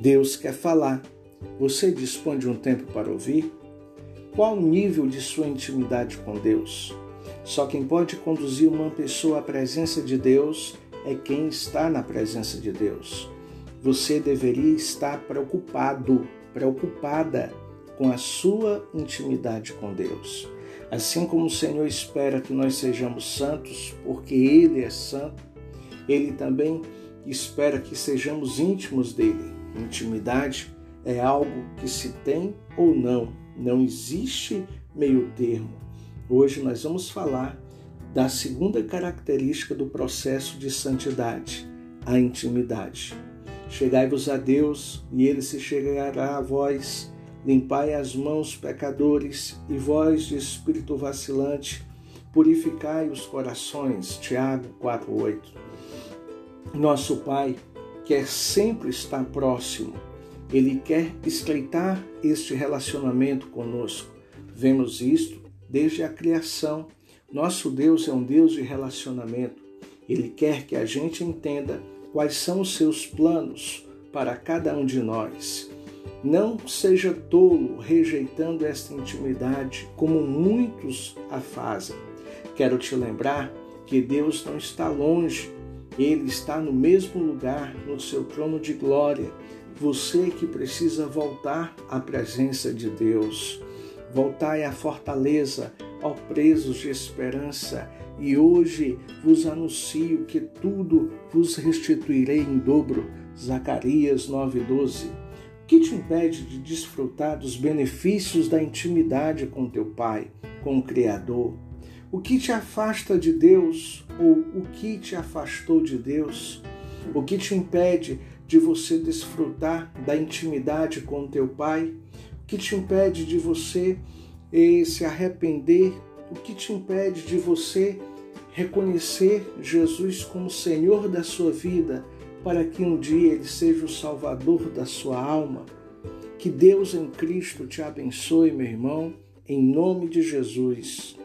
Deus quer falar. Você dispõe de um tempo para ouvir? Qual o nível de sua intimidade com Deus? Só quem pode conduzir uma pessoa à presença de Deus é quem está na presença de Deus. Você deveria estar preocupado, preocupada com a sua intimidade com Deus. Assim como o Senhor espera que nós sejamos santos, porque Ele é santo, Ele também espera que sejamos íntimos dele. Intimidade é algo que se tem ou não, não existe meio termo. Hoje nós vamos falar da segunda característica do processo de santidade, a intimidade. Chegai-vos a Deus, e ele se chegará a vós. Limpai as mãos, pecadores, e vós de espírito vacilante, purificai os corações. Tiago 4:8. Nosso Pai quer sempre estar próximo. Ele quer estreitar este relacionamento conosco. Vemos isto desde a criação. Nosso Deus é um Deus de relacionamento. Ele quer que a gente entenda quais são os seus planos para cada um de nós. Não seja tolo rejeitando esta intimidade como muitos a fazem. Quero te lembrar que Deus não está longe, ele está no mesmo lugar, no seu trono de glória. Você que precisa voltar à presença de Deus. Voltai à fortaleza, ó presos de esperança, e hoje vos anuncio que tudo vos restituirei em dobro. Zacarias 9:12. O que te impede de desfrutar dos benefícios da intimidade com teu Pai, com o Criador? O que te afasta de Deus ou o que te afastou de Deus? O que te impede de você desfrutar da intimidade com teu Pai? O que te impede de você eh, se arrepender? O que te impede de você reconhecer Jesus como Senhor da sua vida, para que um dia Ele seja o Salvador da sua alma? Que Deus em Cristo te abençoe, meu irmão, em nome de Jesus.